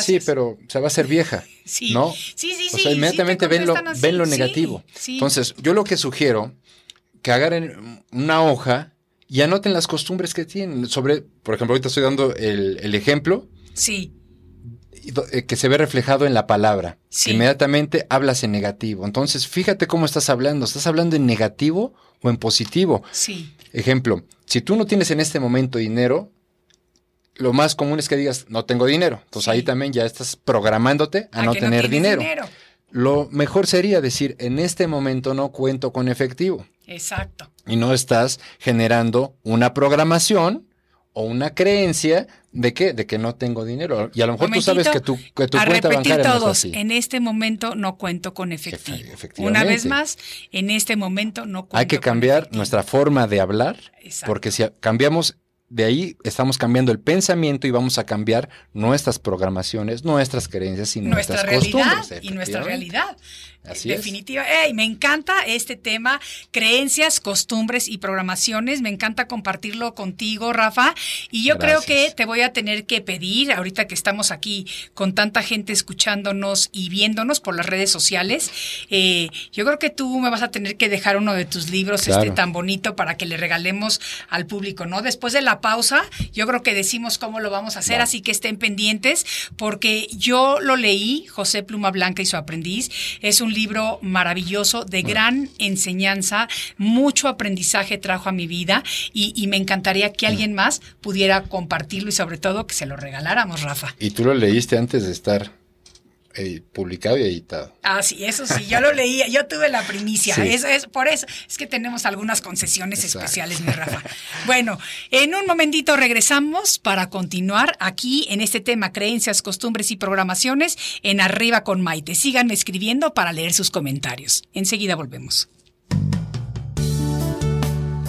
Sí, pero se va a ser vieja. Sí. ¿No? Sí, sí, sí. O sea, inmediatamente ven, lo, ven lo negativo. Entonces, yo lo que sugiero, que agarren una hoja y anoten las costumbres que tienen. Sobre, por ejemplo, ahorita estoy dando el, ejemplo. Sí. Eh, que se ve reflejado en la palabra. Sí. Inmediatamente hablas en negativo. Entonces, fíjate cómo estás hablando. ¿Estás hablando en negativo o en positivo? Sí. Ejemplo, si tú no tienes en este momento dinero, lo más común es que digas, no tengo dinero. Entonces ahí también ya estás programándote a, no tener dinero. dinero. Lo mejor sería decir, en este momento no cuento con efectivo. Exacto. Y no estás generando una programación o una creencia de que, de que no tengo dinero. Y a lo mejor tú sabes que tu, que tu cuenta bancaria todos, no es así. En este momento no cuento con efectivo. Una vez más, en este momento no cuento Hay que cambiar nuestra forma de hablar, porque si cambiamos de ahí estamos cambiando el pensamiento y vamos a cambiar nuestras programaciones, nuestras creencias y nuestra nuestras realidad Y nuestra realidad. Así Definitiva. me encanta este tema, creencias, costumbres y programaciones. Me encanta compartirlo contigo, Rafa. Y yo creo que te voy a tener que pedir, ahorita que estamos aquí con tanta gente escuchándonos y viéndonos por las redes sociales, eh, yo creo que tú me vas a tener que dejar uno de tus libros este tan bonito para que le regalemos al público, ¿no? Después de la pausa, yo creo que decimos cómo lo vamos a hacer, así que estén pendientes, porque yo lo leí, José Pluma Blanca y su aprendiz. Es un libro maravilloso, de gran enseñanza, mucho aprendizaje trajo a mi vida y, me encantaría que alguien más pudiera compartirlo y sobre todo que se lo regaláramos, Rafa. ¿Y tú lo leíste antes de estar publicado y editado. Ah, sí, eso sí, yo lo leía, yo tuve la primicia, eso es por eso, es que tenemos algunas concesiones especiales, mi Rafa. Bueno, en un momentito regresamos para continuar aquí en este tema creencias, costumbres y programaciones en Arriba con Maite. Sigan escribiendo para leer sus comentarios. Enseguida volvemos.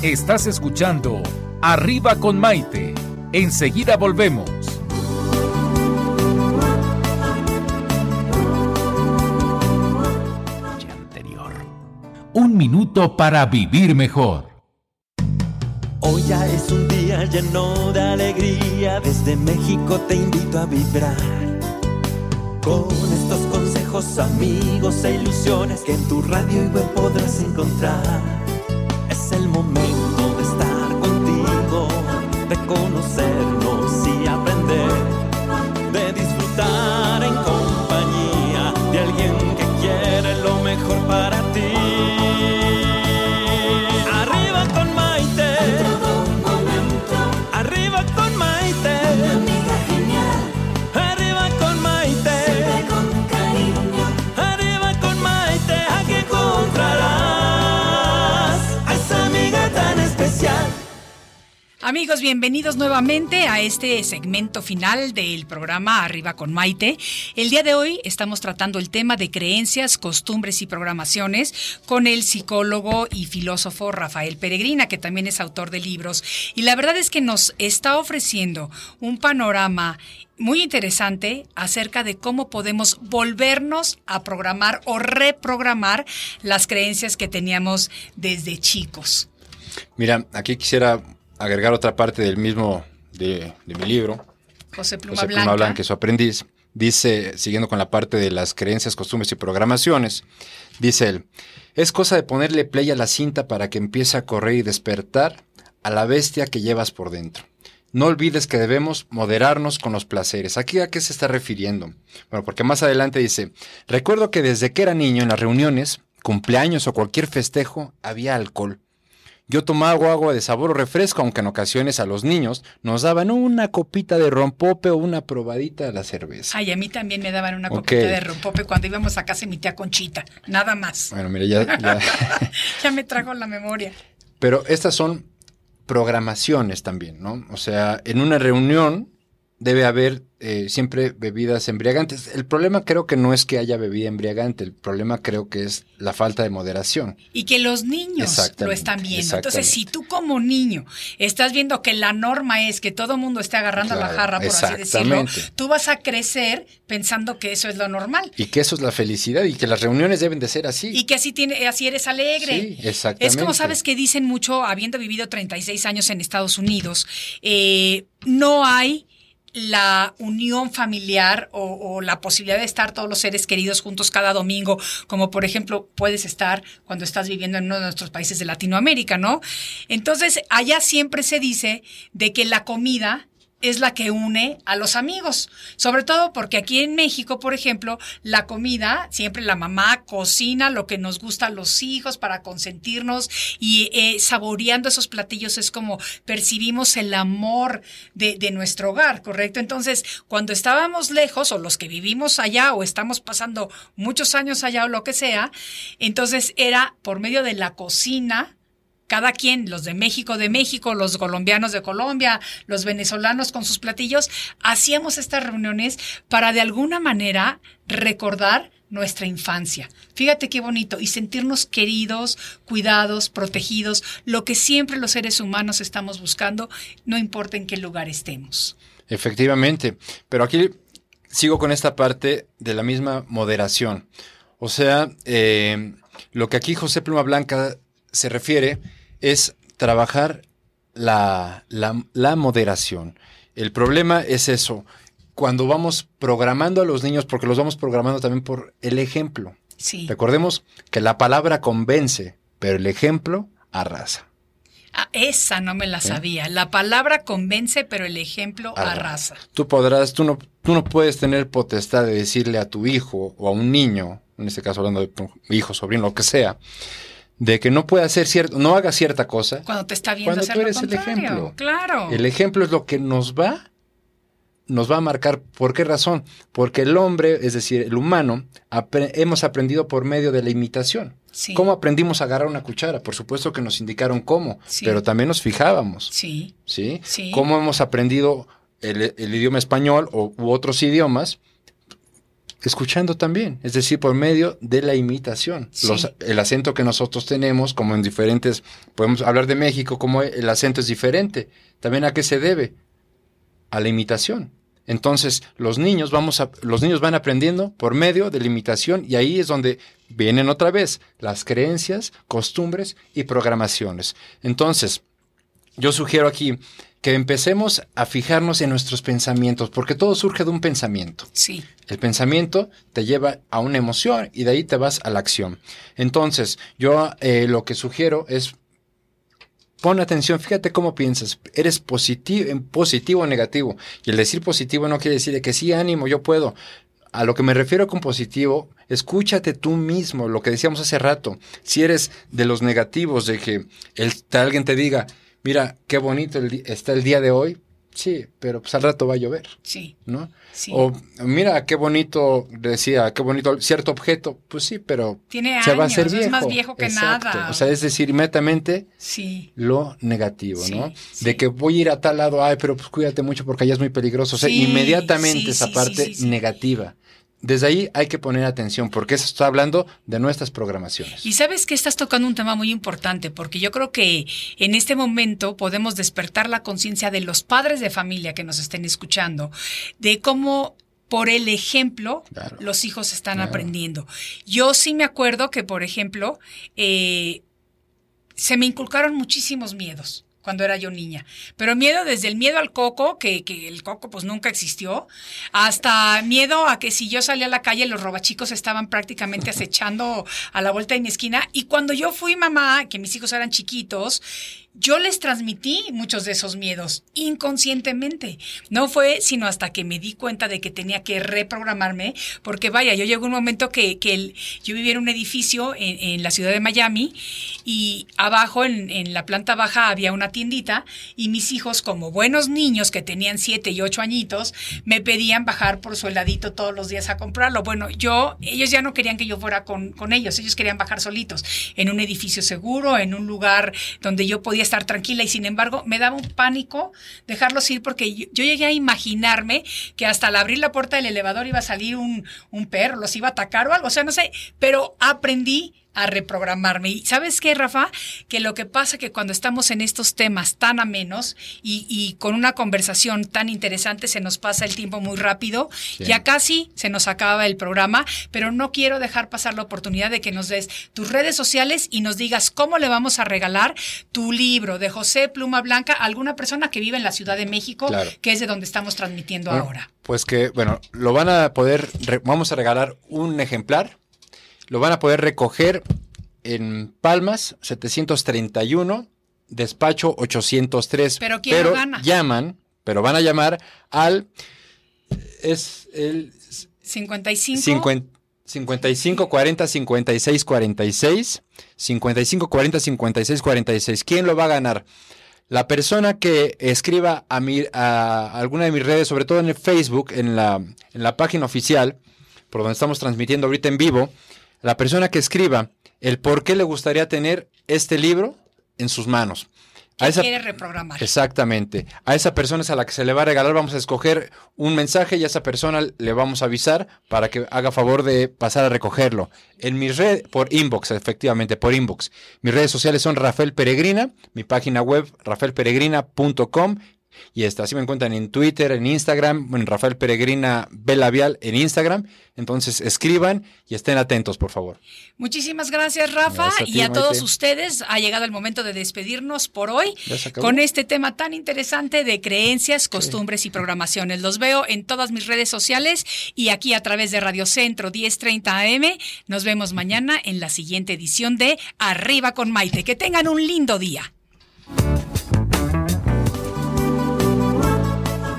Estás escuchando Arriba con Maite. Enseguida volvemos. Un minuto para vivir mejor. Hoy ya es un día lleno de alegría, desde México te invito a vibrar. Con estos consejos, amigos e ilusiones que en tu radio y web podrás encontrar. Es el momento de estar contigo, de conocernos Amigos, bienvenidos nuevamente a este segmento final del programa Arriba con Maite. El día de hoy estamos tratando el tema de creencias, costumbres y programaciones con el psicólogo y filósofo Rafael Peregrina, que también es autor de libros. Y la verdad es que nos está ofreciendo un panorama muy interesante acerca de cómo podemos volvernos a programar o reprogramar las creencias que teníamos desde chicos. Mira, aquí quisiera agregar otra parte del mismo, de, mi libro, José Pluma José Blanca. Pluma Blanca, su aprendiz, dice, siguiendo con la parte de las creencias, costumbres y programaciones, dice él, es cosa de ponerle play a la cinta para que empiece a correr y despertar a la bestia que llevas por dentro. No olvides que debemos moderarnos con los placeres. ¿Aquí a qué se está refiriendo? Bueno, porque más adelante dice, recuerdo que desde que era niño en las reuniones, cumpleaños o cualquier festejo, había alcohol. Yo tomaba agua de sabor o refresco, aunque en ocasiones a los niños nos daban una copita de rompope o una probadita de la cerveza. Ay, a mí también me daban una copita de rompope cuando íbamos a casa de mi tía Conchita. Nada más. Bueno, mira, ya, ya- <laughs> Ya me trajo la memoria. Pero estas son programaciones también, ¿no? O sea, en una reunión debe haber eh, siempre bebidas embriagantes. El problema creo que no es que haya bebida embriagante, el problema creo que es la falta de moderación. Y que los niños lo están viendo. Entonces, si tú como niño estás viendo que la norma es que todo mundo esté agarrando la jarra, por así decirlo, tú vas a crecer pensando que eso es lo normal. Y que eso es la felicidad y que las reuniones deben de ser así. Y que así, tiene, así eres alegre. Sí, exactamente. Es como sabes que dicen mucho, habiendo vivido 36 años en Estados Unidos, eh, no hay la unión familiar o, la posibilidad de estar todos los seres queridos juntos cada domingo, como por ejemplo puedes estar cuando estás viviendo en uno de nuestros países de Latinoamérica, ¿no? Entonces, allá siempre se dice de que la comida es la que une a los amigos. Sobre todo porque aquí en México, por ejemplo, la comida, siempre la mamá cocina lo que nos gusta a los hijos para consentirnos y eh, saboreando esos platillos es como percibimos el amor de, de nuestro hogar, ¿correcto? Entonces, cuando estábamos lejos o los que vivimos allá o estamos pasando muchos años allá o lo que sea, entonces era por medio de la cocina cada quien, los de México de México, los colombianos de Colombia, los venezolanos con sus platillos, hacíamos estas reuniones para de alguna manera recordar nuestra infancia. Fíjate qué bonito y sentirnos queridos, cuidados, protegidos, lo que siempre los seres humanos estamos buscando, no importa en qué lugar estemos. Efectivamente, pero aquí sigo con esta parte de la misma moderación. O sea, eh, lo que aquí José Pluma Blanca se refiere es trabajar la, la- la moderación. El problema es eso, cuando vamos programando a los niños, porque los vamos programando también por el ejemplo. Sí. Recordemos que la palabra convence, pero el ejemplo arrasa. Ah, esa no me la sabía. La palabra convence, pero el ejemplo arrasa. Tú podrás, tú no, tú no puedes tener potestad de decirle a tu hijo o a un niño, en este caso hablando de tu hijo, sobrino, lo que sea, de que no puede hacer cierto, no haga cierta cosa. Cuando te está viendo Cuando hacer tú lo eres el ejemplo. Claro. El ejemplo es lo que nos va, nos va a marcar. ¿Por qué razón? Porque el hombre, es decir, el humano, apre- hemos aprendido por medio de la imitación. Sí. ¿Cómo aprendimos a agarrar una cuchara? Por supuesto que nos indicaron cómo, Sí. pero también nos fijábamos. Sí. ¿sí? Sí. ¿Cómo hemos aprendido el, el idioma español o, u otros idiomas? Escuchando también, es decir, por medio de la imitación. Sí. Los- el acento que nosotros tenemos, como en diferentes, podemos hablar de México, como el acento es diferente. ¿También a qué se debe? A la imitación. Entonces, los niños, vamos a, los niños van aprendiendo por medio de la imitación y ahí es donde vienen otra vez las creencias, costumbres y programaciones. Entonces, yo sugiero aquí que empecemos a fijarnos en nuestros pensamientos, porque todo surge de un pensamiento. Sí. El pensamiento te lleva a una emoción y de ahí te vas a la acción. Entonces, yo eh, lo que sugiero es pon atención, fíjate cómo piensas. ¿Eres positivo, positivo o negativo? Y el decir positivo no quiere decir de que sí, ánimo, yo puedo. A lo que me refiero con positivo, escúchate tú mismo, lo que decíamos hace rato. Si eres de los negativos, de que el, alguien te diga, mira, qué bonito está el día de hoy, sí, pero pues al rato va a llover. Sí. ¿no? Sí. O mira qué bonito, decía, qué bonito cierto objeto, pues sí, pero Tiene se va a hacer años, es viejo. más viejo que nada. O sea, es decir, inmediatamente Sí. lo negativo, Sí, ¿no? sí. De que voy a ir a tal lado, ay, pero pues cuídate mucho porque allá es muy peligroso. O sea, inmediatamente esa parte negativa. Desde ahí hay que poner atención porque eso está hablando de nuestras programaciones. Y sabes que estás tocando un tema muy importante, porque yo creo que en este momento podemos despertar la conciencia de los padres de familia que nos estén escuchando, de cómo por el ejemplo Claro. los hijos están Claro. aprendiendo. Yo sí me acuerdo que, por ejemplo, eh, se me inculcaron muchísimos miedos cuando era yo niña. Pero miedo desde el miedo al coco, que, que el coco pues nunca existió, hasta miedo a que si yo salía a la calle los robachicos estaban prácticamente acechando a la vuelta de mi esquina. Y cuando yo fui mamá, que mis hijos eran chiquitos, yo les transmití muchos de esos miedos inconscientemente. No fue sino hasta que me di cuenta de que tenía que reprogramarme, porque vaya, yo llegó un momento que, que yo vivía en un edificio en, la ciudad de Miami y abajo en, en la planta baja había una tiendita y mis hijos, como buenos niños que tenían siete y ocho añitos, me pedían bajar por su heladito todos los días a comprarlo. Bueno, yo, ellos ya no querían que yo fuera con, con ellos, ellos querían bajar solitos, en un edificio seguro, en un lugar donde yo podía estar tranquila. Y sin embargo me daba un pánico dejarlos ir porque yo, llegué a imaginarme que hasta al abrir la puerta del elevador iba a salir un, un perro, los iba a atacar o algo, o sea, no sé, pero aprendí a reprogramarme. Y sabes qué, Rafa, que lo que pasa que cuando estamos en estos temas tan amenos y, y con una conversación tan interesante se nos pasa el tiempo muy rápido, Sí. ya casi se nos acaba el programa, pero no quiero dejar pasar la oportunidad de que nos des tus redes sociales y nos digas cómo le vamos a regalar tu libro de José Pluma Blanca a alguna persona que vive en la Ciudad de México, Claro. que es de donde estamos transmitiendo Bueno, ahora. Pues que, bueno, lo van a poder, vamos a regalar un ejemplar, lo van a poder recoger en Palmas 731, despacho 803. Pero ¿quién lo gana? llaman, pero van a llamar al, es el 55. 50 55 40 56 46 55 40 56 46 ¿Quién lo va a ganar? La persona que escriba a, mi, a alguna de mis redes, sobre todo en el Facebook, en la, en la página oficial, por donde estamos transmitiendo ahorita en vivo, la persona que escriba el por qué le gustaría tener este libro en sus manos. A esa- quiere reprogramar. Exactamente. A esa persona es a la que se le va a regalar, vamos a escoger un mensaje y a esa persona le vamos a avisar para que haga favor de pasar a recogerlo. En mi red, por inbox, efectivamente, por inbox. Mis redes sociales son Rafael Peregrina, mi página web rafaelperegrina.com y esta, así me encuentran en Twitter, en Instagram, en Rafael Peregrina B Labial en Instagram. Entonces escriban y estén atentos, por favor. Muchísimas gracias, Rafa, Gracias a ti, y a todos ustedes. Ha llegado el momento de despedirnos por hoy con este tema tan interesante de creencias, costumbres y programaciones. Los veo en todas mis redes sociales y aquí a través de Radio Centro 1030 AM. Nos vemos mañana en la siguiente edición de Arriba con Maite. Que tengan un lindo día.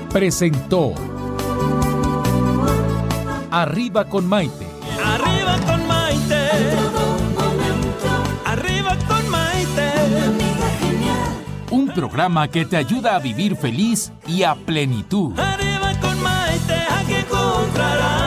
Presentó Arriba con Maite. Arriba con Maite. Arriba con Maite. Un programa que te ayuda a vivir feliz y a plenitud. Arriba con Maite, aquí encontrarás